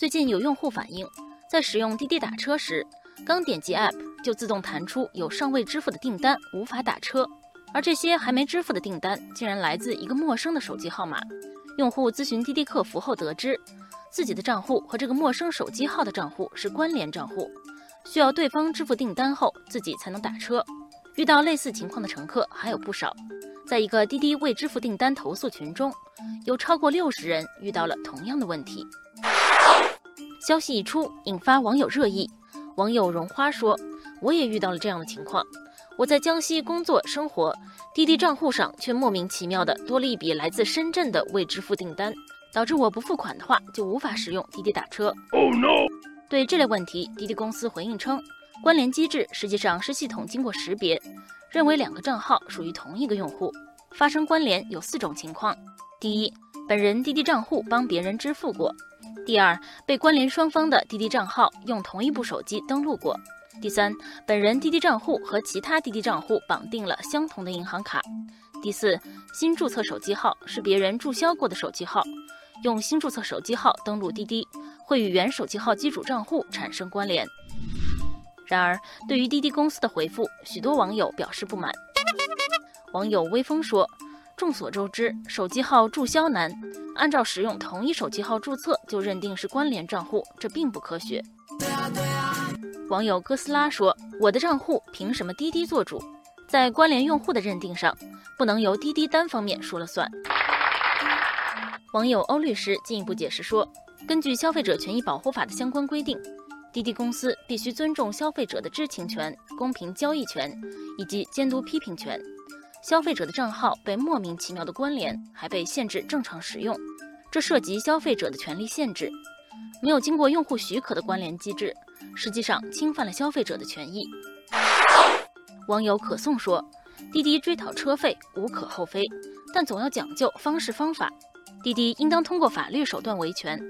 最近有用户反映，在使用滴滴打车时，刚点击 App 就自动弹出有尚未支付的订单，无法打车。而这些还没支付的订单，竟然来自一个陌生的手机号码。用户咨询滴滴客服后得知，自己的账户和这个陌生手机号的账户是关联账户，需要对方支付订单后，自己才能打车。遇到类似情况的乘客还有不少。在一个滴滴未支付订单投诉群中，有超过六十人遇到了同样的问题。消息一出，引发网友热议。网友荣花说：“我也遇到了这样的情况。我在江西工作生活，滴滴账户上却莫名其妙的多了一笔来自深圳的未支付订单，导致我不付款的话就无法使用滴滴打车。” Oh no！对这类问题，滴滴公司回应称，关联机制实际上是系统经过识别，认为两个账号属于同一个用户，发生关联有四种情况：第一，本人滴滴账户帮别人支付过。第二，被关联双方的滴滴账号用同一部手机登录过；第三，本人滴滴账户和其他滴滴账户绑定了相同的银行卡；第四，新注册手机号是别人注销过的手机号，用新注册手机号登录滴滴，会与原手机号机主账户产生关联。然而，对于滴滴公司的回复，许多网友表示不满。网友微风说。众所周知，手机号注销难，按照使用同一手机号注册就认定是关联账户，这并不科学。网友哥斯拉说：“我的账户凭什么滴滴做主？在关联用户的认定上，不能由滴滴单方面说了算。”网友欧律师进一步解释说：“根据《消费者权益保护法》的相关规定，滴滴公司必须尊重消费者的知情权、公平交易权以及监督批评权。”消费者的账号被莫名其妙的关联，还被限制正常使用，这涉及消费者的权利限制。没有经过用户许可的关联机制，实际上侵犯了消费者的权益。网友可颂说：“滴滴追讨车费无可厚非，但总要讲究方式方法。滴滴应当通过法律手段维权，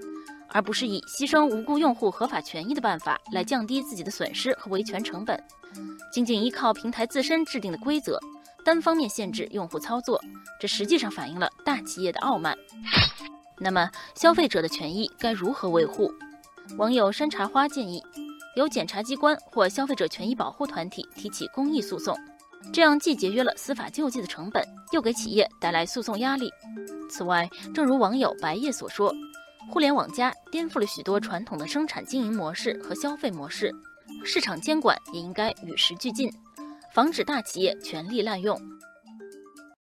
而不是以牺牲无辜用户合法权益的办法来降低自己的损失和维权成本。仅仅依靠平台自身制定的规则。”单方面限制用户操作，这实际上反映了大企业的傲慢。那么，消费者的权益该如何维护？网友山茶花建议，由检察机关或消费者权益保护团体提起公益诉讼，这样既节约了司法救济的成本，又给企业带来诉讼压力。此外，正如网友白夜所说，互联网加颠覆了许多传统的生产经营模式和消费模式，市场监管也应该与时俱进。防止大企业权力滥用。